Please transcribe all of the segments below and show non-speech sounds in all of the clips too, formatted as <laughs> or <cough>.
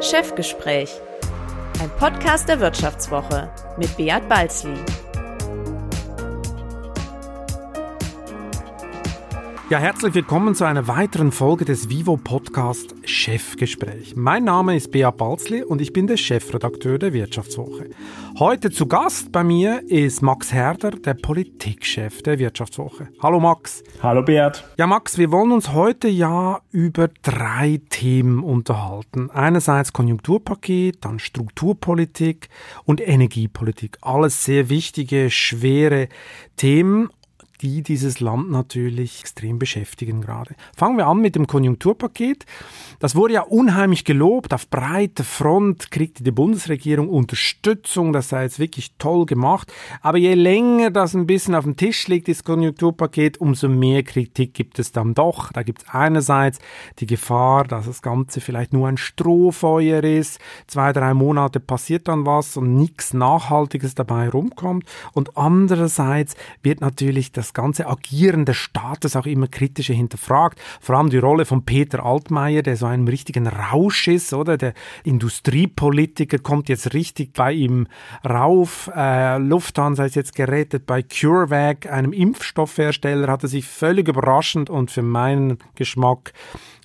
Chefgespräch, ein Podcast der Wirtschaftswoche mit Beat Balzli. Ja, herzlich willkommen zu einer weiteren Folge des Vivo Podcast Chefgespräch. Mein Name ist Bea Balzli und ich bin der Chefredakteur der Wirtschaftswoche. Heute zu Gast bei mir ist Max Herder, der Politikchef der Wirtschaftswoche. Hallo Max. Hallo Beat. Ja Max, wir wollen uns heute ja über drei Themen unterhalten. Einerseits Konjunkturpaket, dann Strukturpolitik und Energiepolitik. Alles sehr wichtige, schwere Themen die dieses Land natürlich extrem beschäftigen gerade. Fangen wir an mit dem Konjunkturpaket. Das wurde ja unheimlich gelobt. Auf breiter Front kriegte die Bundesregierung Unterstützung. Das sei jetzt wirklich toll gemacht. Aber je länger das ein bisschen auf dem Tisch liegt, das Konjunkturpaket, umso mehr Kritik gibt es dann doch. Da gibt es einerseits die Gefahr, dass das Ganze vielleicht nur ein Strohfeuer ist. Zwei, drei Monate passiert dann was und nichts Nachhaltiges dabei rumkommt. Und andererseits wird natürlich das das ganze Agieren des Staates auch immer kritischer hinterfragt. Vor allem die Rolle von Peter Altmaier, der so einem richtigen Rausch ist, oder? Der Industriepolitiker kommt jetzt richtig bei ihm rauf. Äh, Lufthansa ist jetzt gerettet bei CureVac, einem Impfstoffhersteller, hat er sich völlig überraschend und für meinen Geschmack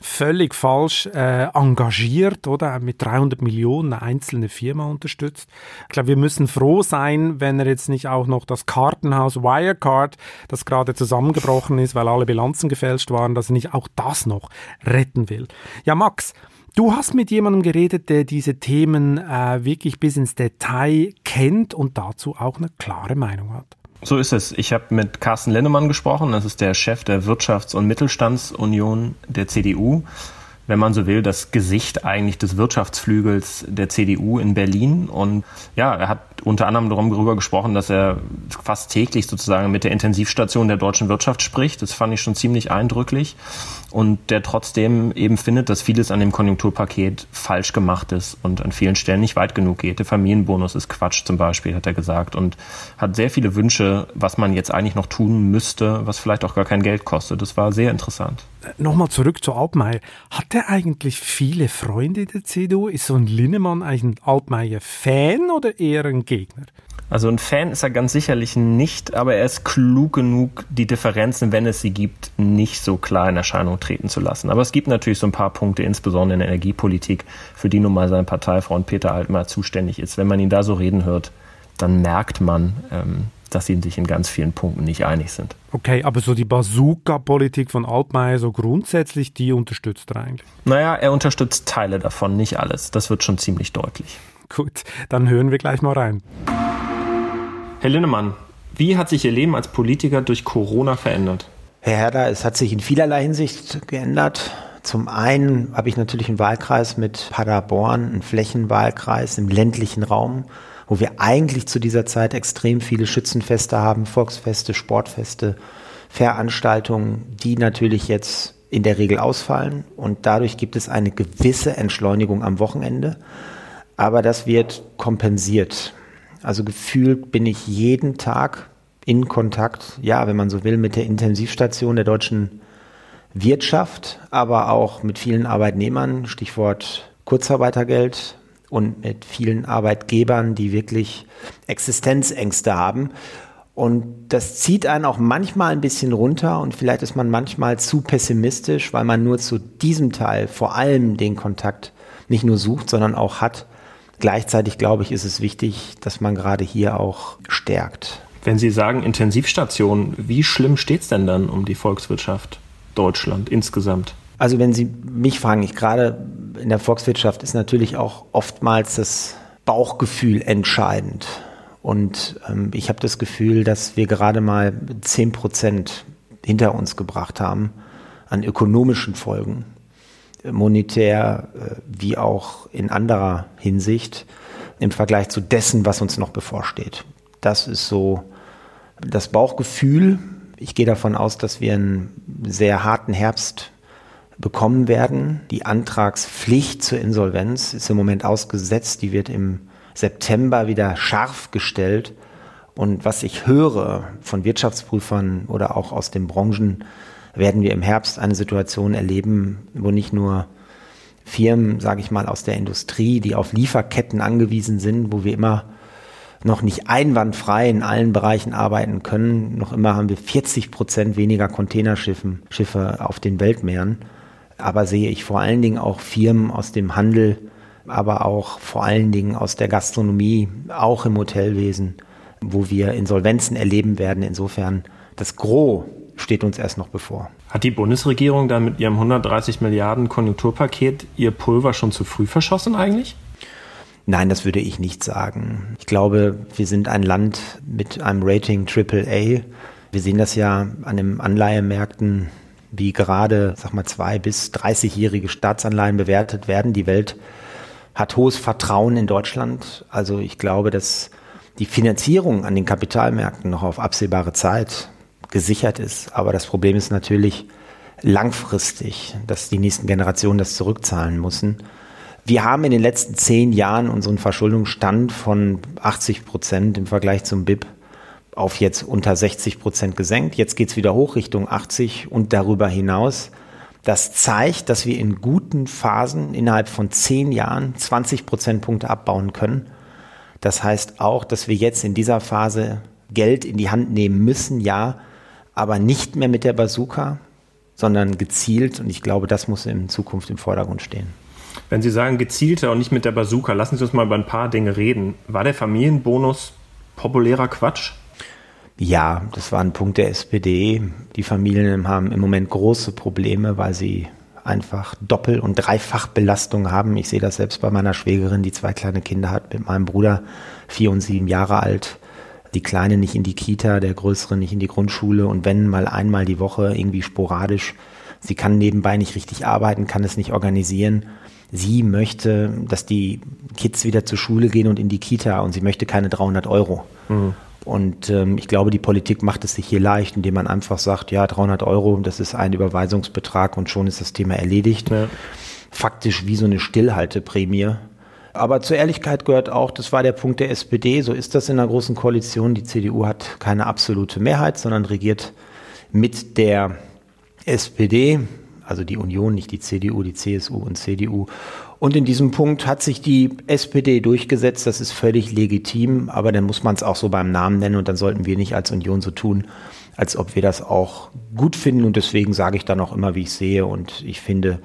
völlig falsch äh, engagiert, oder? Mit 300 Millionen eine einzelne Firma unterstützt. Ich glaube, wir müssen froh sein, wenn er jetzt nicht auch noch das Kartenhaus Wirecard, das gerade zusammengebrochen ist, weil alle Bilanzen gefälscht waren, dass er nicht auch das noch retten will. Ja, Max, Du hast mit jemandem geredet, der diese Themen äh, wirklich bis ins Detail kennt und dazu auch eine klare Meinung hat. So ist es. Ich habe mit Carsten Lennemann gesprochen. Das ist der Chef der Wirtschafts- und Mittelstandsunion der CDU. Wenn man so will, das Gesicht eigentlich des Wirtschaftsflügels der CDU in Berlin. Und ja, er hat unter anderem darüber gesprochen, dass er fast täglich sozusagen mit der Intensivstation der deutschen Wirtschaft spricht. Das fand ich schon ziemlich eindrücklich. Und der trotzdem eben findet, dass vieles an dem Konjunkturpaket falsch gemacht ist und an vielen Stellen nicht weit genug geht. Der Familienbonus ist Quatsch zum Beispiel, hat er gesagt. Und hat sehr viele Wünsche, was man jetzt eigentlich noch tun müsste, was vielleicht auch gar kein Geld kostet. Das war sehr interessant. Nochmal zurück zu Altmaier. Hat er eigentlich viele Freunde der CDU? Ist so ein Linnemann eigentlich ein Altmaier-Fan oder eher ein Gegner? Also ein Fan ist er ganz sicherlich nicht, aber er ist klug genug, die Differenzen, wenn es sie gibt, nicht so klar in Erscheinung treten zu lassen. Aber es gibt natürlich so ein paar Punkte, insbesondere in der Energiepolitik, für die nun mal sein Parteifreund Peter Altmaier zuständig ist. Wenn man ihn da so reden hört, dann merkt man, ähm, dass sie sich in ganz vielen Punkten nicht einig sind. Okay, aber so die Bazooka-Politik von Altmaier, so grundsätzlich, die unterstützt er eigentlich? Naja, er unterstützt Teile davon, nicht alles. Das wird schon ziemlich deutlich. Gut, dann hören wir gleich mal rein. Herr Linnemann, wie hat sich Ihr Leben als Politiker durch Corona verändert? Herr Herder, es hat sich in vielerlei Hinsicht geändert. Zum einen habe ich natürlich einen Wahlkreis mit Paderborn, einen Flächenwahlkreis im ländlichen Raum, wo wir eigentlich zu dieser Zeit extrem viele Schützenfeste haben, Volksfeste, Sportfeste, Veranstaltungen, die natürlich jetzt in der Regel ausfallen und dadurch gibt es eine gewisse Entschleunigung am Wochenende, aber das wird kompensiert. Also gefühlt bin ich jeden Tag in Kontakt, ja, wenn man so will, mit der Intensivstation der deutschen Wirtschaft, aber auch mit vielen Arbeitnehmern, Stichwort Kurzarbeitergeld und mit vielen Arbeitgebern, die wirklich Existenzängste haben. Und das zieht einen auch manchmal ein bisschen runter und vielleicht ist man manchmal zu pessimistisch, weil man nur zu diesem Teil vor allem den Kontakt nicht nur sucht, sondern auch hat. Gleichzeitig glaube ich, ist es wichtig, dass man gerade hier auch stärkt. Wenn Sie sagen Intensivstation, wie schlimm steht es denn dann um die Volkswirtschaft Deutschland insgesamt? Also wenn Sie mich fragen, ich gerade in der Volkswirtschaft ist natürlich auch oftmals das Bauchgefühl entscheidend. Und ähm, ich habe das Gefühl, dass wir gerade mal 10 Prozent hinter uns gebracht haben an ökonomischen Folgen monetär äh, wie auch in anderer Hinsicht im Vergleich zu dessen, was uns noch bevorsteht. Das ist so das Bauchgefühl. Ich gehe davon aus, dass wir einen sehr harten Herbst bekommen werden. Die Antragspflicht zur Insolvenz ist im Moment ausgesetzt. Die wird im September wieder scharf gestellt. Und was ich höre von Wirtschaftsprüfern oder auch aus den Branchen, werden wir im Herbst eine Situation erleben, wo nicht nur Firmen, sage ich mal, aus der Industrie, die auf Lieferketten angewiesen sind, wo wir immer noch nicht einwandfrei in allen Bereichen arbeiten können. Noch immer haben wir 40 Prozent weniger Containerschiffe Schiffe auf den Weltmeeren. Aber sehe ich vor allen Dingen auch Firmen aus dem Handel, aber auch vor allen Dingen aus der Gastronomie, auch im Hotelwesen, wo wir Insolvenzen erleben werden. Insofern das Gros steht uns erst noch bevor. Hat die Bundesregierung dann mit ihrem 130 Milliarden Konjunkturpaket ihr Pulver schon zu früh verschossen eigentlich? Nein, das würde ich nicht sagen. Ich glaube, wir sind ein Land mit einem Rating AAA. Wir sehen das ja an den Anleihemärkten, wie gerade, sag mal, zwei bis 30-jährige Staatsanleihen bewertet werden. Die Welt hat hohes Vertrauen in Deutschland. Also ich glaube, dass die Finanzierung an den Kapitalmärkten noch auf absehbare Zeit gesichert ist. Aber das Problem ist natürlich langfristig, dass die nächsten Generationen das zurückzahlen müssen. Wir haben in den letzten zehn Jahren unseren Verschuldungsstand von 80 Prozent im Vergleich zum BIP auf jetzt unter 60 Prozent gesenkt. Jetzt geht es wieder hoch Richtung 80 und darüber hinaus. Das zeigt, dass wir in guten Phasen innerhalb von zehn Jahren 20 Prozentpunkte abbauen können. Das heißt auch, dass wir jetzt in dieser Phase Geld in die Hand nehmen müssen, ja, aber nicht mehr mit der Bazooka, sondern gezielt. Und ich glaube, das muss in Zukunft im Vordergrund stehen. Wenn Sie sagen gezielter und nicht mit der Bazooka, lassen Sie uns mal über ein paar Dinge reden. War der Familienbonus populärer Quatsch? Ja, das war ein Punkt der SPD. Die Familien haben im Moment große Probleme, weil sie einfach Doppel- und Dreifachbelastung haben. Ich sehe das selbst bei meiner Schwägerin, die zwei kleine Kinder hat, mit meinem Bruder, vier und sieben Jahre alt. Die Kleine nicht in die Kita, der Größere nicht in die Grundschule und wenn mal einmal die Woche irgendwie sporadisch. Sie kann nebenbei nicht richtig arbeiten, kann es nicht organisieren sie möchte, dass die Kids wieder zur Schule gehen und in die Kita und sie möchte keine 300 Euro. Mhm. Und ähm, ich glaube, die Politik macht es sich hier leicht, indem man einfach sagt, ja, 300 Euro, das ist ein Überweisungsbetrag und schon ist das Thema erledigt. Ja. Faktisch wie so eine Stillhalteprämie. Aber zur Ehrlichkeit gehört auch, das war der Punkt der SPD, so ist das in einer großen Koalition. Die CDU hat keine absolute Mehrheit, sondern regiert mit der SPD also die Union, nicht die CDU, die CSU und CDU. Und in diesem Punkt hat sich die SPD durchgesetzt, das ist völlig legitim, aber dann muss man es auch so beim Namen nennen. Und dann sollten wir nicht als Union so tun, als ob wir das auch gut finden. Und deswegen sage ich dann auch immer, wie ich sehe. Und ich finde,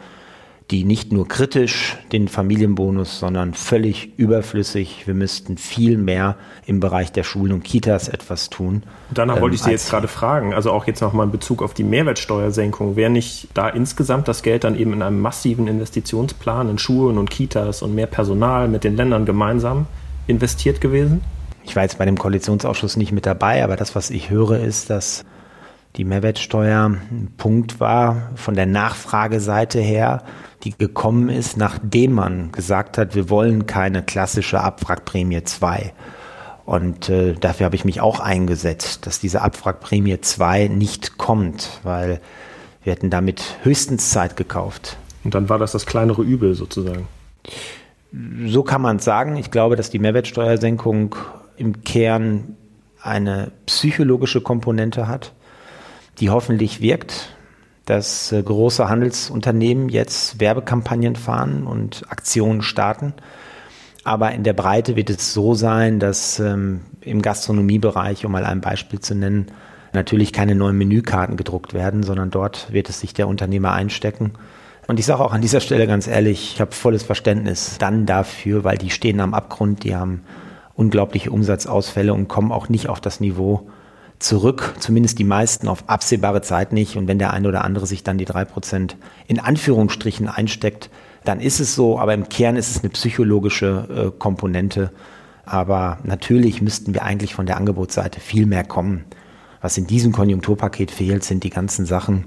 die nicht nur kritisch den Familienbonus, sondern völlig überflüssig. Wir müssten viel mehr im Bereich der Schulen und Kitas etwas tun. Danach ähm, wollte ich Sie jetzt gerade fragen, also auch jetzt nochmal in Bezug auf die Mehrwertsteuersenkung. Wäre nicht da insgesamt das Geld dann eben in einem massiven Investitionsplan in Schulen und Kitas und mehr Personal mit den Ländern gemeinsam investiert gewesen? Ich war jetzt bei dem Koalitionsausschuss nicht mit dabei, aber das, was ich höre, ist, dass die Mehrwertsteuer ein Punkt war von der Nachfrageseite her, die gekommen ist, nachdem man gesagt hat, wir wollen keine klassische Abwrackprämie 2. Und äh, dafür habe ich mich auch eingesetzt, dass diese Abwrackprämie 2 nicht kommt, weil wir hätten damit höchstens Zeit gekauft. Und dann war das das kleinere Übel sozusagen. So kann man es sagen. Ich glaube, dass die Mehrwertsteuersenkung im Kern eine psychologische Komponente hat, die hoffentlich wirkt dass äh, große Handelsunternehmen jetzt Werbekampagnen fahren und Aktionen starten. Aber in der Breite wird es so sein, dass ähm, im Gastronomiebereich, um mal ein Beispiel zu nennen, natürlich keine neuen Menükarten gedruckt werden, sondern dort wird es sich der Unternehmer einstecken. Und ich sage auch an dieser Stelle ganz ehrlich, ich habe volles Verständnis dann dafür, weil die stehen am Abgrund, die haben unglaubliche Umsatzausfälle und kommen auch nicht auf das Niveau, zurück, zumindest die meisten auf absehbare Zeit nicht. Und wenn der eine oder andere sich dann die drei Prozent in Anführungsstrichen einsteckt, dann ist es so. Aber im Kern ist es eine psychologische äh, Komponente. Aber natürlich müssten wir eigentlich von der Angebotsseite viel mehr kommen. Was in diesem Konjunkturpaket fehlt, sind die ganzen Sachen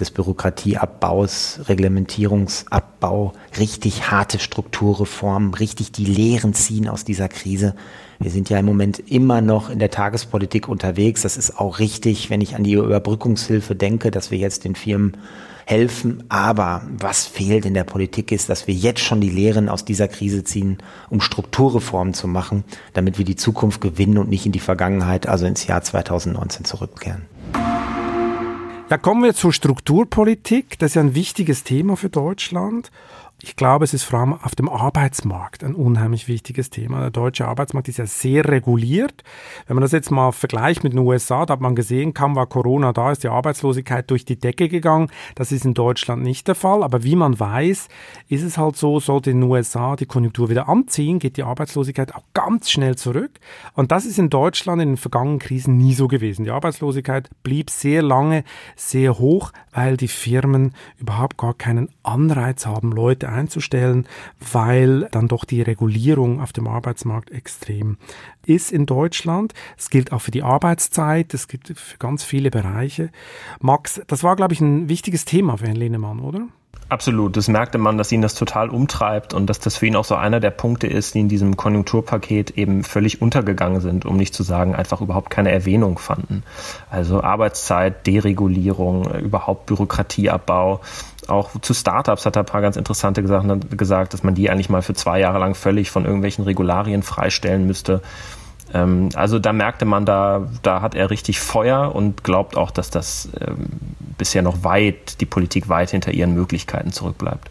des Bürokratieabbaus, Reglementierungsabbau, richtig harte Strukturreformen, richtig die Lehren ziehen aus dieser Krise. Wir sind ja im Moment immer noch in der Tagespolitik unterwegs. Das ist auch richtig, wenn ich an die Überbrückungshilfe denke, dass wir jetzt den Firmen helfen. Aber was fehlt in der Politik ist, dass wir jetzt schon die Lehren aus dieser Krise ziehen, um Strukturreformen zu machen, damit wir die Zukunft gewinnen und nicht in die Vergangenheit, also ins Jahr 2019 zurückkehren. Ja, kommen wir zur Strukturpolitik. Das ist ja ein wichtiges Thema für Deutschland. Ich glaube, es ist vor allem auf dem Arbeitsmarkt ein unheimlich wichtiges Thema. Der deutsche Arbeitsmarkt ist ja sehr reguliert. Wenn man das jetzt mal vergleicht mit den USA, da hat man gesehen, kaum war Corona da, ist die Arbeitslosigkeit durch die Decke gegangen. Das ist in Deutschland nicht der Fall. Aber wie man weiß, ist es halt so, sollte in den USA die Konjunktur wieder anziehen, geht die Arbeitslosigkeit auch ganz schnell zurück. Und das ist in Deutschland in den vergangenen Krisen nie so gewesen. Die Arbeitslosigkeit blieb sehr lange sehr hoch, weil die Firmen überhaupt gar keinen Anreiz haben, Leute einzustellen, weil dann doch die Regulierung auf dem Arbeitsmarkt extrem ist in Deutschland. Es gilt auch für die Arbeitszeit, es gibt für ganz viele Bereiche. Max, das war, glaube ich, ein wichtiges Thema für Herrn Lehnemann, oder? Absolut. Das merkte man, dass ihn das total umtreibt und dass das für ihn auch so einer der Punkte ist, die in diesem Konjunkturpaket eben völlig untergegangen sind, um nicht zu sagen, einfach überhaupt keine Erwähnung fanden. Also Arbeitszeit, Deregulierung, überhaupt Bürokratieabbau. Auch zu Startups hat er ein paar ganz interessante Sachen gesagt, dass man die eigentlich mal für zwei Jahre lang völlig von irgendwelchen Regularien freistellen müsste. Ähm, also da merkte man, da, da hat er richtig Feuer und glaubt auch, dass das ähm, bisher noch weit, die Politik weit hinter ihren Möglichkeiten zurückbleibt.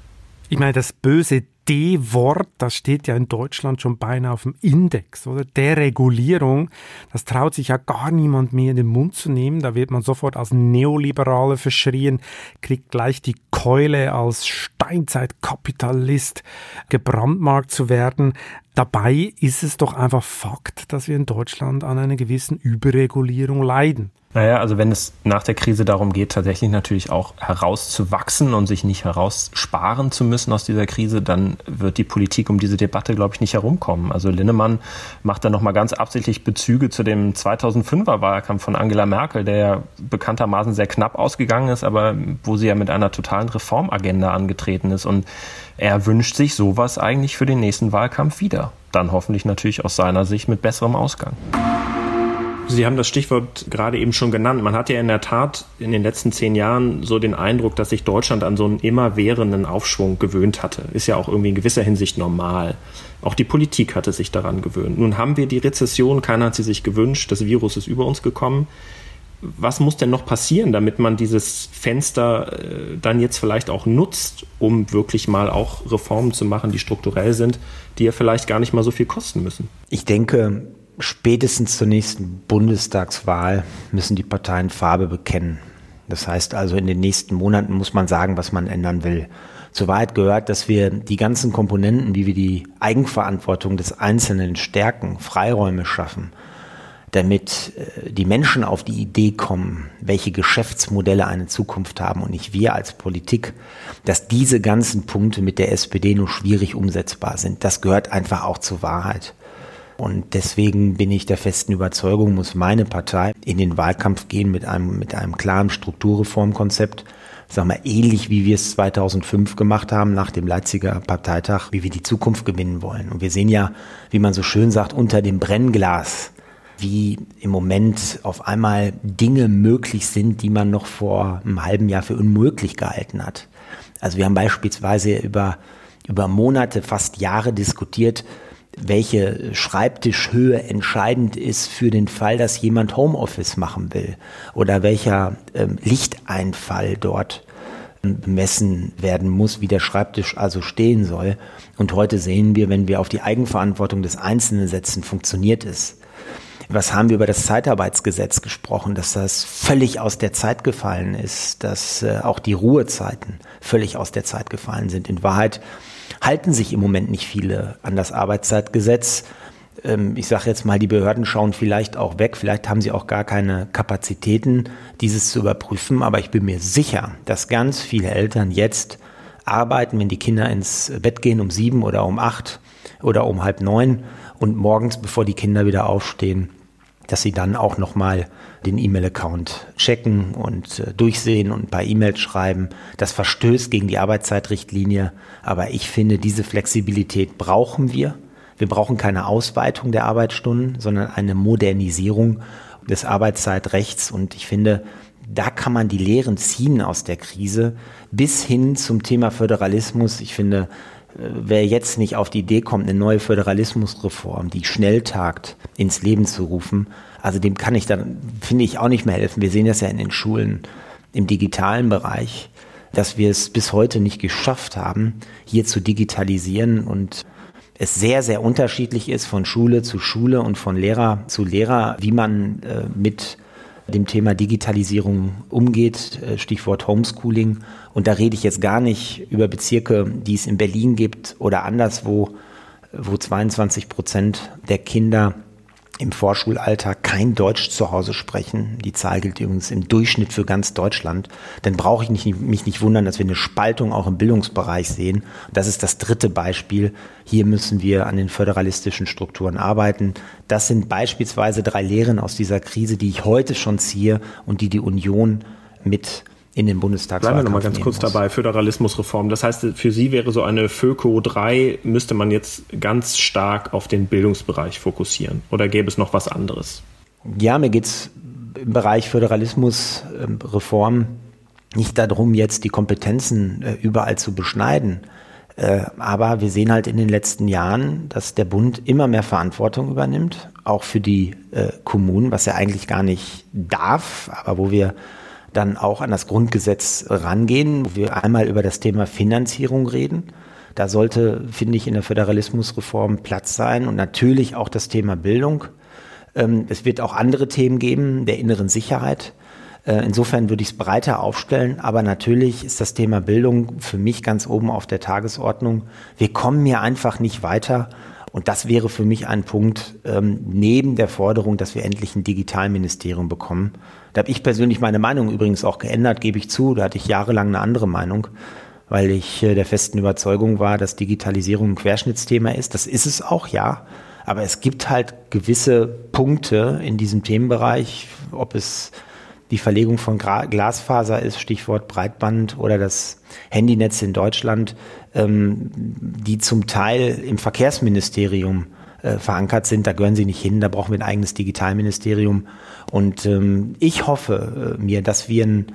Ich meine, das böse D-Wort, das steht ja in Deutschland schon beinahe auf dem Index, oder? Deregulierung, das traut sich ja gar niemand mehr in den Mund zu nehmen. Da wird man sofort als Neoliberale verschrien, kriegt gleich die Keule als Steinzeitkapitalist gebrandmarkt zu werden. Dabei ist es doch einfach Fakt, dass wir in Deutschland an einer gewissen Überregulierung leiden. Naja, also wenn es nach der Krise darum geht, tatsächlich natürlich auch herauszuwachsen und sich nicht heraussparen zu müssen aus dieser Krise, dann wird die Politik um diese Debatte, glaube ich, nicht herumkommen. Also Linnemann macht da nochmal ganz absichtlich Bezüge zu dem 2005er Wahlkampf von Angela Merkel, der ja bekanntermaßen sehr knapp ausgegangen ist, aber wo sie ja mit einer totalen Reformagenda angetreten ist. Und er wünscht sich sowas eigentlich für den nächsten Wahlkampf wieder. Dann hoffentlich natürlich aus seiner Sicht mit besserem Ausgang. Sie haben das Stichwort gerade eben schon genannt. Man hat ja in der Tat in den letzten zehn Jahren so den Eindruck, dass sich Deutschland an so einen immerwährenden Aufschwung gewöhnt hatte. Ist ja auch irgendwie in gewisser Hinsicht normal. Auch die Politik hatte sich daran gewöhnt. Nun haben wir die Rezession, keiner hat sie sich gewünscht, das Virus ist über uns gekommen was muss denn noch passieren, damit man dieses Fenster äh, dann jetzt vielleicht auch nutzt, um wirklich mal auch Reformen zu machen, die strukturell sind, die ja vielleicht gar nicht mal so viel kosten müssen? Ich denke, spätestens zur nächsten Bundestagswahl müssen die Parteien Farbe bekennen. Das heißt also, in den nächsten Monaten muss man sagen, was man ändern will. Zur Wahrheit gehört, dass wir die ganzen Komponenten, wie wir die Eigenverantwortung des Einzelnen stärken, Freiräume schaffen, damit äh, die Menschen auf die Idee kommen, welche Geschäftsmodelle eine Zukunft haben und nicht wir als Politik, dass diese ganzen Punkte mit der SPD nur schwierig umsetzbar sind. Das gehört einfach auch zur Wahrheit. Und deswegen bin ich der festen Überzeugung, muss meine Partei in den Wahlkampf gehen mit einem, mit einem klaren Strukturreformkonzept, sagen wir, ähnlich wie wir es 2005 gemacht haben nach dem Leipziger Parteitag, wie wir die Zukunft gewinnen wollen. Und wir sehen ja, wie man so schön sagt, unter dem Brennglas wie im Moment auf einmal Dinge möglich sind, die man noch vor einem halben Jahr für unmöglich gehalten hat. Also wir haben beispielsweise über, über Monate, fast Jahre diskutiert, welche Schreibtischhöhe entscheidend ist für den Fall, dass jemand Homeoffice machen will oder welcher ähm, Lichteinfall dort bemessen werden muss, wie der Schreibtisch also stehen soll. Und heute sehen wir, wenn wir auf die Eigenverantwortung des Einzelnen setzen, funktioniert es. Was haben wir über das Zeitarbeitsgesetz gesprochen, dass das völlig aus der Zeit gefallen ist, dass äh, auch die Ruhezeiten völlig aus der Zeit gefallen sind. In Wahrheit halten sich im Moment nicht viele an das Arbeitszeitgesetz. Ähm, ich sage jetzt mal, die Behörden schauen vielleicht auch weg, vielleicht haben sie auch gar keine Kapazitäten, dieses zu überprüfen, aber ich bin mir sicher, dass ganz viele Eltern jetzt arbeiten, wenn die Kinder ins Bett gehen um sieben oder um acht oder um halb neun und morgens, bevor die Kinder wieder aufstehen, dass sie dann auch nochmal den E-Mail-Account checken und äh, durchsehen und paar E-Mails schreiben. Das verstößt gegen die Arbeitszeitrichtlinie, aber ich finde, diese Flexibilität brauchen wir. Wir brauchen keine Ausweitung der Arbeitsstunden, sondern eine Modernisierung des Arbeitszeitrechts und ich finde, da kann man die Lehren ziehen aus der Krise bis hin zum Thema Föderalismus. Ich finde, wer jetzt nicht auf die Idee kommt, eine neue Föderalismusreform, die schnell tagt, ins Leben zu rufen, also dem kann ich dann, finde ich, auch nicht mehr helfen. Wir sehen das ja in den Schulen im digitalen Bereich. dass wir es bis heute nicht geschafft haben, hier zu digitalisieren und es sehr, sehr unterschiedlich ist von Schule zu Schule und von Lehrer zu Lehrer, wie man äh, mit dem Thema Digitalisierung umgeht, äh, Stichwort Homeschooling. Und da rede ich jetzt gar nicht über Bezirke, die es in Berlin gibt oder anderswo, wo 22 Prozent der Kinder im Vorschulalter kein Deutsch zu Hause sprechen. Die Zahl gilt übrigens im Durchschnitt für ganz Deutschland. Dann brauche ich nicht, mich nicht wundern, dass wir eine Spaltung auch im Bildungsbereich sehen. Das ist das dritte Beispiel. Hier müssen wir an den föderalistischen Strukturen arbeiten. Das sind beispielsweise drei Lehren aus dieser Krise, die ich heute schon ziehe und die die Union mit in den Bundestag. Bleiben wir nochmal ganz kurz muss. dabei, Föderalismusreform. Das heißt, für Sie wäre so eine FÖKO 3, müsste man jetzt ganz stark auf den Bildungsbereich fokussieren oder gäbe es noch was anderes? Ja, mir geht es im Bereich Föderalismusreform nicht darum, jetzt die Kompetenzen äh, überall zu beschneiden. Äh, aber wir sehen halt in den letzten Jahren, dass der Bund immer mehr Verantwortung übernimmt, auch für die äh, Kommunen, was er eigentlich gar nicht darf, aber wo wir dann auch an das Grundgesetz rangehen, wo wir einmal über das Thema Finanzierung reden. Da sollte, finde ich, in der Föderalismusreform Platz sein und natürlich auch das Thema Bildung. Ähm, es wird auch andere Themen geben, der inneren Sicherheit. Äh, insofern würde ich es breiter aufstellen, aber natürlich ist das Thema Bildung für mich ganz oben auf der Tagesordnung. Wir kommen hier einfach nicht weiter. Und das wäre für mich ein Punkt ähm, neben der Forderung, dass wir endlich ein Digitalministerium bekommen, da habe ich persönlich meine Meinung übrigens auch geändert, gebe ich zu. Da hatte ich jahrelang eine andere Meinung, weil ich äh, der festen Überzeugung war, dass Digitalisierung ein Querschnittsthema ist. Das ist es auch, ja. Aber es gibt halt gewisse Punkte in diesem Themenbereich, ob es die Verlegung von Glasfaser ist, Stichwort Breitband oder das Handynetz in Deutschland, ähm, die zum Teil im Verkehrsministerium äh, verankert sind. Da gehören sie nicht hin. Da brauchen wir ein eigenes Digitalministerium. Und ähm, ich hoffe äh, mir, dass wir einen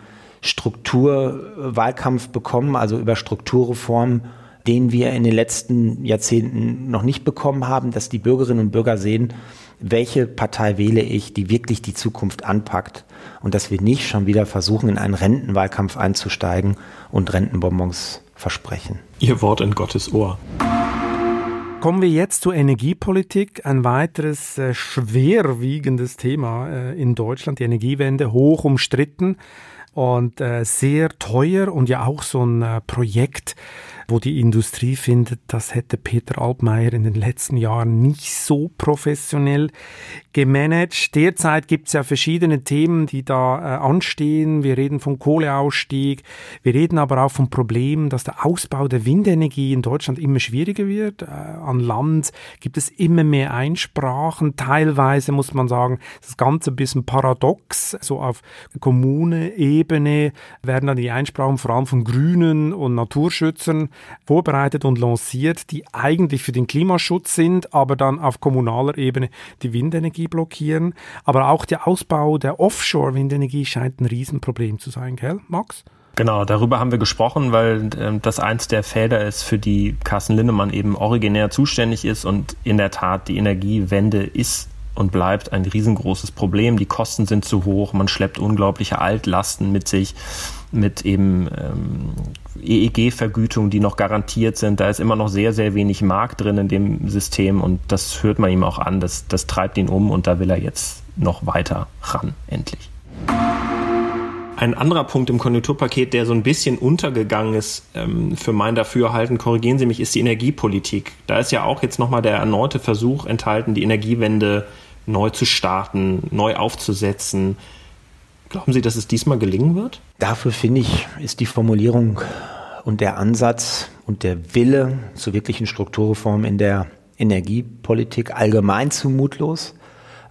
Strukturwahlkampf bekommen, also über Strukturreform, den wir in den letzten Jahrzehnten noch nicht bekommen haben, dass die Bürgerinnen und Bürger sehen, welche Partei wähle ich, die wirklich die Zukunft anpackt und dass wir nicht schon wieder versuchen, in einen Rentenwahlkampf einzusteigen und Rentenbonbons versprechen. Ihr Wort in Gottes Ohr. Kommen wir jetzt zur Energiepolitik. Ein weiteres äh, schwerwiegendes Thema äh, in Deutschland. Die Energiewende hoch umstritten und äh, sehr teuer und ja auch so ein äh, Projekt, wo die Industrie findet, das hätte Peter Altmaier in den letzten Jahren nicht so professionell gemanagt. Derzeit gibt es ja verschiedene Themen, die da äh, anstehen. Wir reden vom Kohleausstieg, wir reden aber auch vom Problem, dass der Ausbau der Windenergie in Deutschland immer schwieriger wird. Äh, an Land gibt es immer mehr Einsprachen. Teilweise muss man sagen, das Ganze ein bisschen paradox. So auf Kommune-Ebene werden dann die Einsprachen vor allem von Grünen und Naturschützern vorbereitet und lanciert, die eigentlich für den Klimaschutz sind, aber dann auf kommunaler Ebene die Windenergie blockieren. Aber auch der Ausbau der Offshore-Windenergie scheint ein Riesenproblem zu sein, gell, Max? Genau, darüber haben wir gesprochen, weil äh, das eins der Felder ist, für die Carsten Lindemann eben originär zuständig ist und in der Tat die Energiewende ist und bleibt ein riesengroßes Problem. Die Kosten sind zu hoch, man schleppt unglaubliche Altlasten mit sich, mit eben ähm, EEG-Vergütungen, die noch garantiert sind. Da ist immer noch sehr, sehr wenig Markt drin in dem System und das hört man ihm auch an. Das, das treibt ihn um und da will er jetzt noch weiter ran, endlich. Ein anderer Punkt im Konjunkturpaket, der so ein bisschen untergegangen ist ähm, für mein Dafürhalten, korrigieren Sie mich, ist die Energiepolitik. Da ist ja auch jetzt nochmal der erneute Versuch enthalten, die Energiewende neu zu starten, neu aufzusetzen. Glauben Sie, dass es diesmal gelingen wird? Dafür finde ich, ist die Formulierung und der Ansatz und der Wille zu wirklichen Strukturreformen in der Energiepolitik allgemein zumutlos,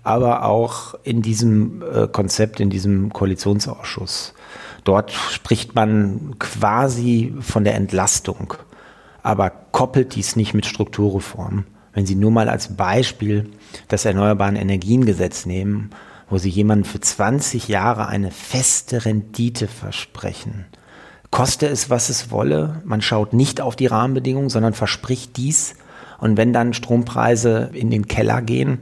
aber auch in diesem äh, Konzept, in diesem Koalitionsausschuss. Dort spricht man quasi von der Entlastung, aber koppelt dies nicht mit Strukturreformen. Wenn Sie nur mal als Beispiel das Erneuerbaren Energiengesetz nehmen, wo sie jemandem für 20 Jahre eine feste Rendite versprechen. Koste es, was es wolle, man schaut nicht auf die Rahmenbedingungen, sondern verspricht dies. Und wenn dann Strompreise in den Keller gehen,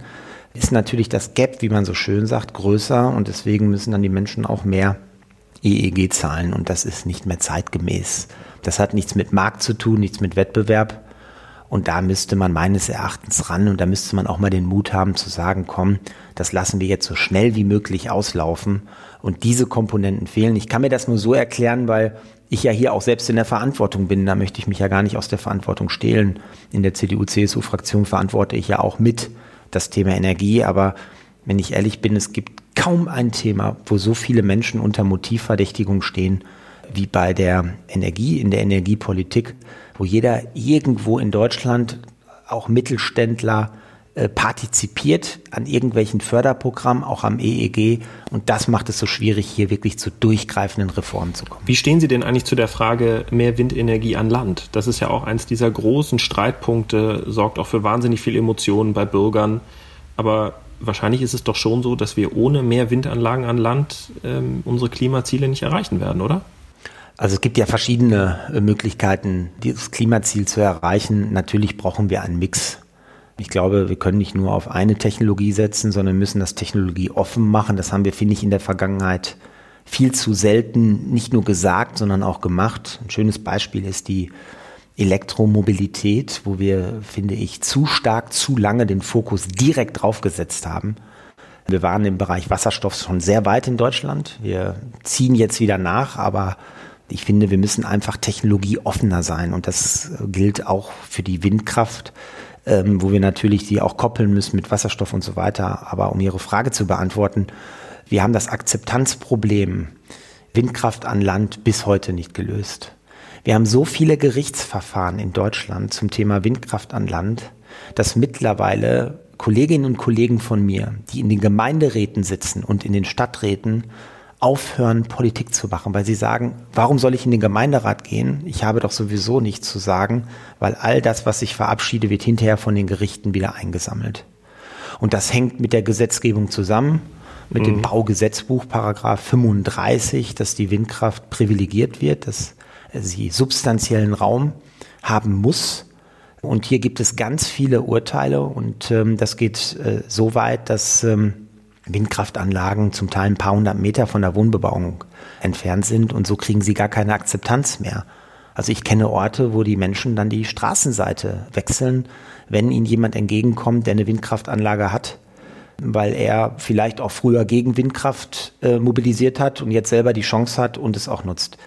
ist natürlich das Gap, wie man so schön sagt, größer und deswegen müssen dann die Menschen auch mehr EEG-Zahlen und das ist nicht mehr zeitgemäß. Das hat nichts mit Markt zu tun, nichts mit Wettbewerb. Und da müsste man meines Erachtens ran und da müsste man auch mal den Mut haben zu sagen, komm, das lassen wir jetzt so schnell wie möglich auslaufen. Und diese Komponenten fehlen. Ich kann mir das nur so erklären, weil ich ja hier auch selbst in der Verantwortung bin. Da möchte ich mich ja gar nicht aus der Verantwortung stehlen. In der CDU-CSU-Fraktion verantworte ich ja auch mit das Thema Energie. Aber wenn ich ehrlich bin, es gibt kaum ein Thema, wo so viele Menschen unter Motivverdächtigung stehen, wie bei der Energie, in der Energiepolitik, wo jeder irgendwo in Deutschland, auch Mittelständler, äh, partizipiert an irgendwelchen Förderprogrammen, auch am EEG. Und das macht es so schwierig, hier wirklich zu durchgreifenden Reformen zu kommen. Wie stehen Sie denn eigentlich zu der Frage mehr Windenergie an Land? Das ist ja auch eins dieser großen Streitpunkte, sorgt auch für wahnsinnig viel Emotionen bei Bürgern. Aber wahrscheinlich ist es doch schon so, dass wir ohne mehr Windanlagen an Land ähm, unsere Klimaziele nicht erreichen werden, oder? Also es gibt ja verschiedene äh, Möglichkeiten, dieses Klimaziel zu erreichen. Natürlich brauchen wir einen Mix. Ich glaube, wir können nicht nur auf eine Technologie setzen, sondern müssen das Technologie offen machen. Das haben wir, finde ich, in der Vergangenheit viel zu selten nicht nur gesagt, sondern auch gemacht. Ein schönes Beispiel ist die Elektromobilität, wo wir, finde ich, zu stark, zu lange den Fokus direkt draufgesetzt haben. Wir waren im Bereich Wasserstoff schon sehr weit in Deutschland. Wir ziehen jetzt wieder nach, aber ich finde, wir müssen einfach technologieoffener sein und das gilt auch für die Windkraft, ähm, wo wir natürlich die auch koppeln müssen mit Wasserstoff und so weiter. Aber um Ihre Frage zu beantworten, wir haben das Akzeptanzproblem Windkraft an Land bis heute nicht gelöst. Wir haben so viele Gerichtsverfahren in Deutschland zum Thema Windkraft an Land, dass mittlerweile Kolleginnen und Kollegen von mir, die in den Gemeinderäten sitzen und in den Stadträten, aufhören, Politik zu machen, weil sie sagen, warum soll ich in den Gemeinderat gehen? Ich habe doch sowieso nichts zu sagen, weil all das, was ich verabschiede, wird hinterher von den Gerichten wieder eingesammelt. Und das hängt mit der Gesetzgebung zusammen, mit mhm. dem Baugesetzbuch, Paragraph 35, dass die Windkraft privilegiert wird, dass sie substanziellen Raum haben muss. Und hier gibt es ganz viele Urteile und ähm, das geht äh, so weit, dass ähm, Windkraftanlagen zum Teil ein paar hundert Meter von der Wohnbebauung entfernt sind und so kriegen sie gar keine Akzeptanz mehr. Also ich kenne Orte, wo die Menschen dann die Straßenseite wechseln, wenn ihnen jemand entgegenkommt, der eine Windkraftanlage hat, weil er vielleicht auch früher gegen Windkraft äh, mobilisiert hat und jetzt selber die Chance hat und es auch nutzt.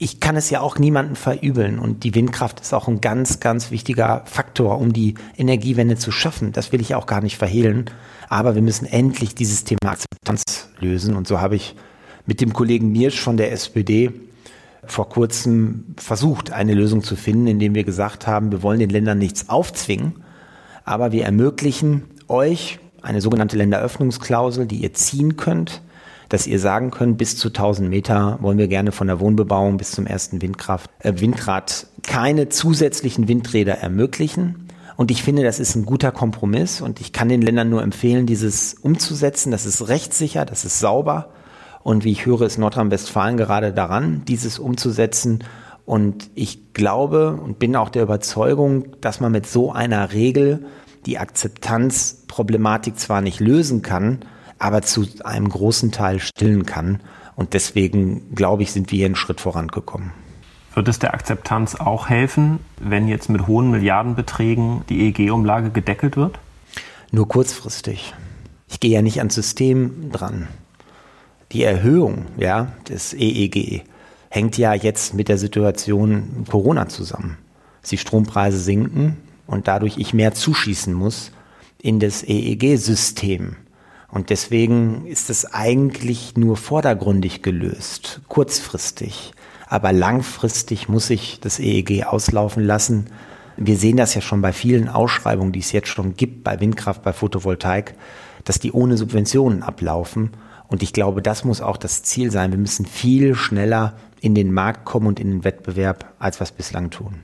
Ich kann es ja auch niemandem verübeln und die Windkraft ist auch ein ganz, ganz wichtiger Faktor, um die Energiewende zu schaffen. Das will ich auch gar nicht verhehlen. Aber wir müssen endlich dieses Thema Akzeptanz lösen. Und so habe ich mit dem Kollegen Mirsch von der SPD vor kurzem versucht, eine Lösung zu finden, indem wir gesagt haben, wir wollen den Ländern nichts aufzwingen, aber wir ermöglichen euch eine sogenannte Länderöffnungsklausel, die ihr ziehen könnt, dass ihr sagen könnt, bis zu 1000 Meter wollen wir gerne von der Wohnbebauung bis zum ersten Windkraft, äh, Windrad keine zusätzlichen Windräder ermöglichen. Und ich finde, das ist ein guter Kompromiss und ich kann den Ländern nur empfehlen, dieses umzusetzen. Das ist rechtssicher, das ist sauber. Und wie ich höre, ist Nordrhein-Westfalen gerade daran, dieses umzusetzen. Und ich glaube und bin auch der Überzeugung, dass man mit so einer Regel die Akzeptanzproblematik zwar nicht lösen kann, aber zu einem großen Teil stillen kann. Und deswegen, glaube ich, sind wir hier einen Schritt vorangekommen. Wird es der Akzeptanz auch helfen, wenn jetzt mit hohen Milliardenbeträgen die EEG-Umlage gedeckelt wird? Nur kurzfristig. Ich gehe ja nicht ans System dran. Die Erhöhung ja, des EEG hängt ja jetzt mit der Situation Corona zusammen. Die Strompreise sinken und dadurch ich mehr zuschießen muss in das EEG-System. Und deswegen ist es eigentlich nur vordergründig gelöst, kurzfristig aber langfristig muss ich das EEG auslaufen lassen. Wir sehen das ja schon bei vielen Ausschreibungen, die es jetzt schon gibt, bei Windkraft, bei Photovoltaik, dass die ohne Subventionen ablaufen. Und ich glaube, das muss auch das Ziel sein. Wir müssen viel schneller in den Markt kommen und in den Wettbewerb, als wir es bislang tun.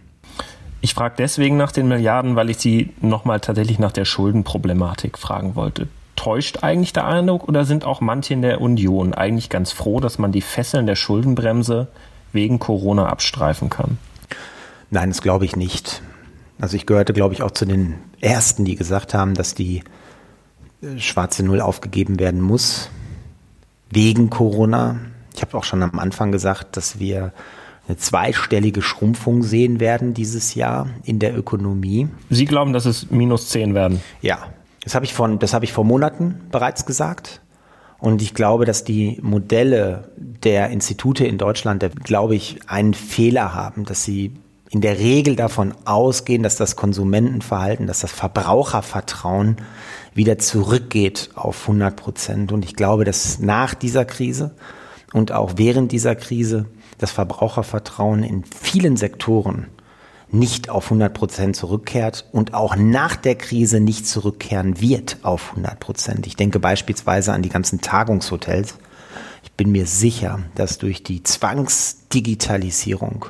Ich frage deswegen nach den Milliarden, weil ich Sie nochmal tatsächlich nach der Schuldenproblematik fragen wollte. Täuscht eigentlich der Eindruck oder sind auch manche in der Union eigentlich ganz froh, dass man die Fesseln der Schuldenbremse wegen Corona abstreifen kann? Nein, das glaube ich nicht. Also ich gehörte, glaube ich, auch zu den Ersten, die gesagt haben, dass die äh, schwarze Null aufgegeben werden muss wegen Corona. Ich habe auch schon am Anfang gesagt, dass wir eine zweistellige Schrumpfung sehen werden dieses Jahr in der Ökonomie. Sie glauben, dass es minus 10 werden? Ja, das habe ich, von, das habe ich vor Monaten bereits gesagt. Und ich glaube, dass die Modelle der Institute in Deutschland, glaube ich, einen Fehler haben, dass sie in der Regel davon ausgehen, dass das Konsumentenverhalten, dass das Verbrauchervertrauen wieder zurückgeht auf 100 Prozent. Und ich glaube, dass nach dieser Krise und auch während dieser Krise das Verbrauchervertrauen in vielen Sektoren nicht auf 100 Prozent zurückkehrt und auch nach der Krise nicht zurückkehren wird auf 100 Prozent. Ich denke beispielsweise an die ganzen Tagungshotels. Ich bin mir sicher, dass durch die Zwangsdigitalisierung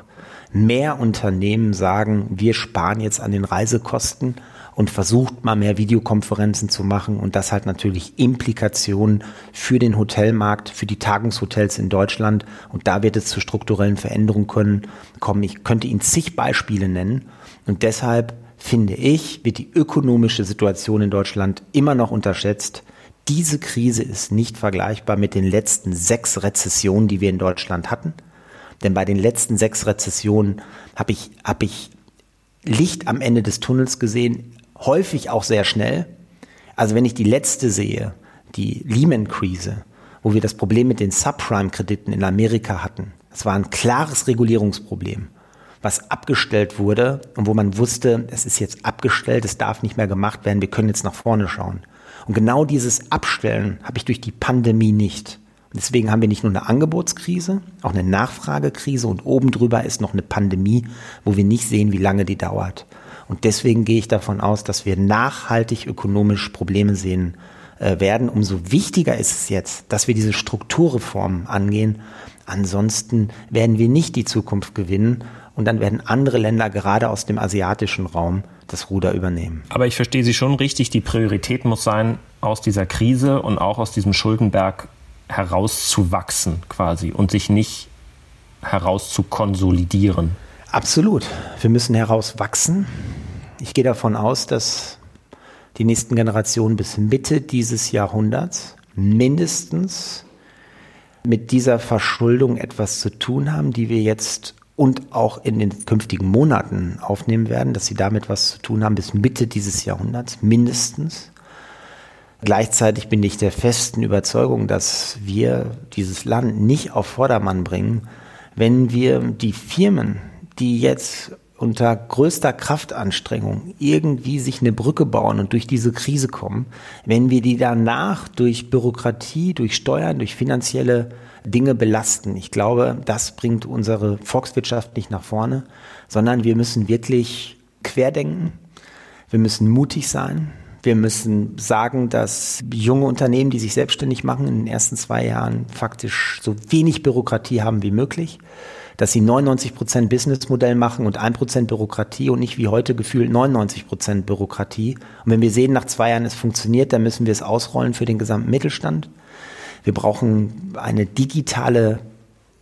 mehr Unternehmen sagen, wir sparen jetzt an den Reisekosten und versucht mal mehr Videokonferenzen zu machen und das hat natürlich Implikationen für den Hotelmarkt, für die Tagungshotels in Deutschland und da wird es zu strukturellen Veränderungen können, kommen. Ich könnte Ihnen zig Beispiele nennen und deshalb finde ich, wird die ökonomische Situation in Deutschland immer noch unterschätzt. Diese Krise ist nicht vergleichbar mit den letzten sechs Rezessionen, die wir in Deutschland hatten. Denn bei den letzten sechs Rezessionen habe ich, hab ich Licht am Ende des Tunnels gesehen häufig auch sehr schnell. Also wenn ich die letzte sehe, die Lehman-Krise, wo wir das Problem mit den Subprime-Krediten in Amerika hatten, es war ein klares Regulierungsproblem, was abgestellt wurde und wo man wusste, es ist jetzt abgestellt, es darf nicht mehr gemacht werden, wir können jetzt nach vorne schauen. Und genau dieses Abstellen habe ich durch die Pandemie nicht. Deswegen haben wir nicht nur eine Angebotskrise, auch eine Nachfragekrise und oben drüber ist noch eine Pandemie, wo wir nicht sehen, wie lange die dauert. Und deswegen gehe ich davon aus, dass wir nachhaltig ökonomisch Probleme sehen äh, werden. Umso wichtiger ist es jetzt, dass wir diese Strukturreformen angehen. Ansonsten werden wir nicht die Zukunft gewinnen und dann werden andere Länder gerade aus dem asiatischen Raum das Ruder übernehmen. Aber ich verstehe Sie schon richtig, die Priorität muss sein, aus dieser Krise und auch aus diesem Schuldenberg herauszuwachsen quasi und sich nicht herauszukonsolidieren. Absolut. Wir müssen herauswachsen. Ich gehe davon aus, dass die nächsten Generationen bis Mitte dieses Jahrhunderts mindestens mit dieser Verschuldung etwas zu tun haben, die wir jetzt und auch in den künftigen Monaten aufnehmen werden, dass sie damit was zu tun haben bis Mitte dieses Jahrhunderts mindestens. Gleichzeitig bin ich der festen Überzeugung, dass wir dieses Land nicht auf Vordermann bringen, wenn wir die Firmen, die jetzt unter größter Kraftanstrengung irgendwie sich eine Brücke bauen und durch diese Krise kommen, wenn wir die danach durch Bürokratie, durch Steuern, durch finanzielle Dinge belasten. Ich glaube, das bringt unsere Volkswirtschaft nicht nach vorne, sondern wir müssen wirklich querdenken. Wir müssen mutig sein. Wir müssen sagen, dass junge Unternehmen, die sich selbstständig machen, in den ersten zwei Jahren faktisch so wenig Bürokratie haben wie möglich dass sie 99 Prozent Businessmodell machen und ein Prozent Bürokratie und nicht wie heute gefühlt 99 Prozent Bürokratie. Und wenn wir sehen, nach zwei Jahren es funktioniert, dann müssen wir es ausrollen für den gesamten Mittelstand. Wir brauchen eine digitale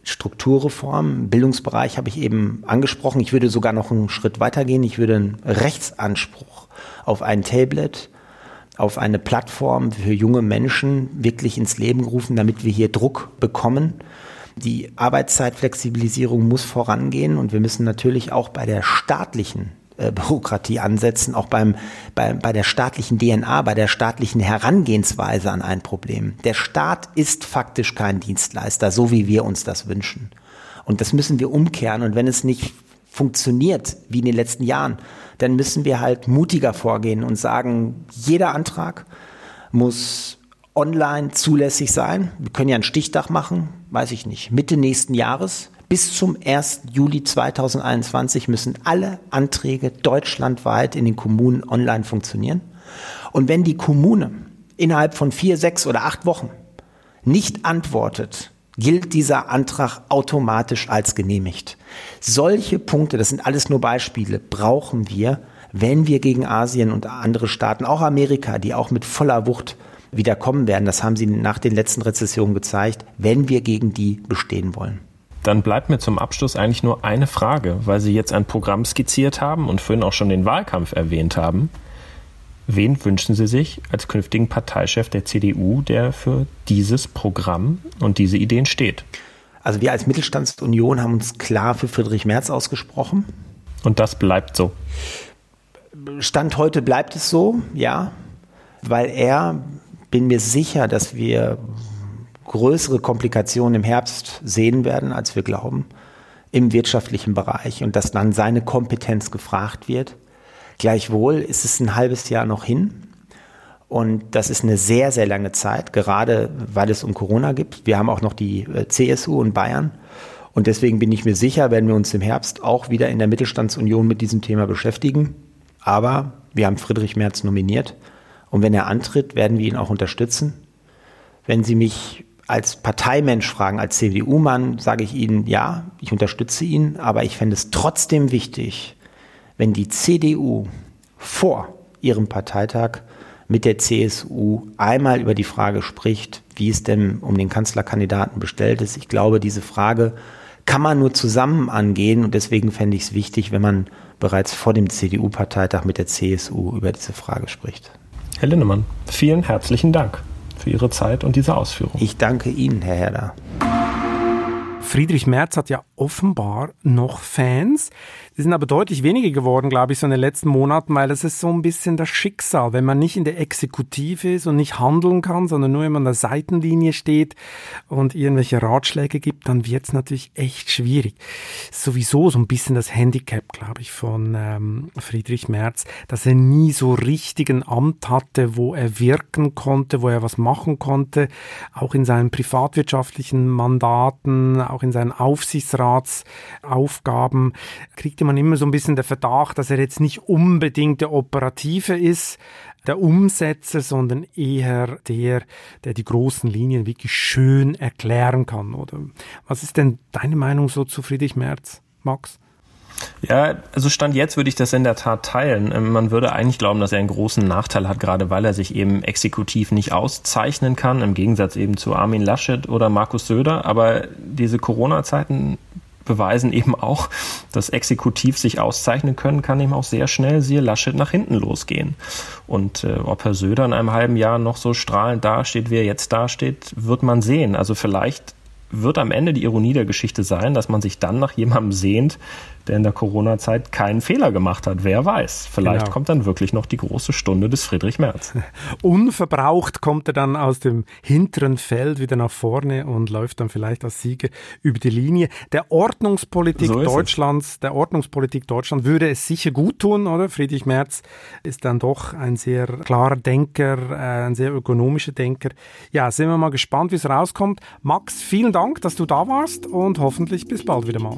Strukturreform. Bildungsbereich habe ich eben angesprochen. Ich würde sogar noch einen Schritt weitergehen. Ich würde einen Rechtsanspruch auf ein Tablet, auf eine Plattform für junge Menschen wirklich ins Leben rufen, damit wir hier Druck bekommen die Arbeitszeitflexibilisierung muss vorangehen und wir müssen natürlich auch bei der staatlichen äh, Bürokratie ansetzen, auch beim, bei, bei der staatlichen DNA, bei der staatlichen Herangehensweise an ein Problem. Der Staat ist faktisch kein Dienstleister, so wie wir uns das wünschen. Und das müssen wir umkehren. Und wenn es nicht funktioniert, wie in den letzten Jahren, dann müssen wir halt mutiger vorgehen und sagen, jeder Antrag muss online zulässig sein. Wir können ja einen Stichtag machen, weiß ich nicht, Mitte nächsten Jahres. Bis zum 1. Juli 2021 müssen alle Anträge deutschlandweit in den Kommunen online funktionieren. Und wenn die Kommune innerhalb von vier, sechs oder acht Wochen nicht antwortet, gilt dieser Antrag automatisch als genehmigt. Solche Punkte, das sind alles nur Beispiele, brauchen wir, wenn wir gegen Asien und andere Staaten, auch Amerika, die auch mit voller Wucht wieder kommen werden. Das haben sie nach den letzten Rezessionen gezeigt, wenn wir gegen die bestehen wollen. Dann bleibt mir zum Abschluss eigentlich nur eine Frage, weil Sie jetzt ein Programm skizziert haben und vorhin auch schon den Wahlkampf erwähnt haben. Wen wünschen Sie sich als künftigen Parteichef der CDU, der für dieses Programm und diese Ideen steht? Also wir als Mittelstandsunion haben uns klar für Friedrich Merz ausgesprochen. Und das bleibt so. Stand heute bleibt es so, ja, weil er, bin mir sicher, dass wir größere Komplikationen im Herbst sehen werden, als wir glauben, im wirtschaftlichen Bereich und dass dann seine Kompetenz gefragt wird. Gleichwohl ist es ein halbes Jahr noch hin. Und das ist eine sehr, sehr lange Zeit, gerade weil es um Corona gibt. Wir haben auch noch die äh, CSU in Bayern. Und deswegen bin ich mir sicher, werden wir uns im Herbst auch wieder in der Mittelstandsunion mit diesem Thema beschäftigen. Aber wir haben Friedrich Merz nominiert. Und wenn er antritt, werden wir ihn auch unterstützen. Wenn Sie mich als Parteimensch fragen, als CDU-Mann, sage ich Ihnen, ja, ich unterstütze ihn, aber ich fände es trotzdem wichtig, wenn die CDU vor ihrem Parteitag mit der CSU einmal über die Frage spricht, wie es denn um den Kanzlerkandidaten bestellt ist. Ich glaube, diese Frage kann man nur zusammen angehen und deswegen fände ich es wichtig, wenn man bereits vor dem CDU-Parteitag mit der CSU über diese Frage spricht. Herr Linnemann, vielen herzlichen Dank für Ihre Zeit und diese Ausführung. Ich danke Ihnen, Herr Herder. Friedrich Merz hat ja offenbar noch Fans. Die sind aber deutlich weniger geworden, glaube ich, so in den letzten Monaten, weil es ist so ein bisschen das Schicksal. Wenn man nicht in der Exekutive ist und nicht handeln kann, sondern nur immer an der Seitenlinie steht und irgendwelche Ratschläge gibt, dann wird es natürlich echt schwierig. Sowieso so ein bisschen das Handicap, glaube ich, von ähm, Friedrich Merz, dass er nie so richtigen Amt hatte, wo er wirken konnte, wo er was machen konnte, auch in seinen privatwirtschaftlichen Mandaten, auch in seinen Aufsichtsratsaufgaben, kriegt hegte man immer so ein bisschen der Verdacht, dass er jetzt nicht unbedingt der Operative ist, der Umsetzer, sondern eher der, der die großen Linien wirklich schön erklären kann, oder? Was ist denn deine Meinung so zu Friedrich Merz, Max? Ja, also Stand jetzt würde ich das in der Tat teilen. Ähm, man würde eigentlich glauben, dass er einen großen Nachteil hat, gerade weil er sich eben exekutiv nicht auszeichnen kann, im Gegensatz eben zu Armin Laschet oder Markus Söder. Aber diese Corona-Zeiten beweisen eben auch, dass exekutiv sich auszeichnen können, kann eben auch sehr schnell, siehe Laschet, nach hinten losgehen. Und äh, ob Herr Söder in einem halben Jahr noch so strahlend dasteht, wie er jetzt dasteht, wird man sehen. Also vielleicht wird am Ende die Ironie der Geschichte sein, dass man sich dann nach jemandem sehnt, der in der Corona-Zeit keinen Fehler gemacht hat. Wer weiß. Vielleicht genau. kommt dann wirklich noch die große Stunde des Friedrich Merz. <laughs> Unverbraucht kommt er dann aus dem hinteren Feld wieder nach vorne und läuft dann vielleicht als Sieger über die Linie. Der Ordnungspolitik so Deutschlands, es. der Ordnungspolitik Deutschland würde es sicher gut tun, oder? Friedrich Merz ist dann doch ein sehr klarer Denker, äh, ein sehr ökonomischer Denker. Ja, sind wir mal gespannt, wie es rauskommt. Max, vielen Dank, dass du da warst und hoffentlich bis bald wieder mal.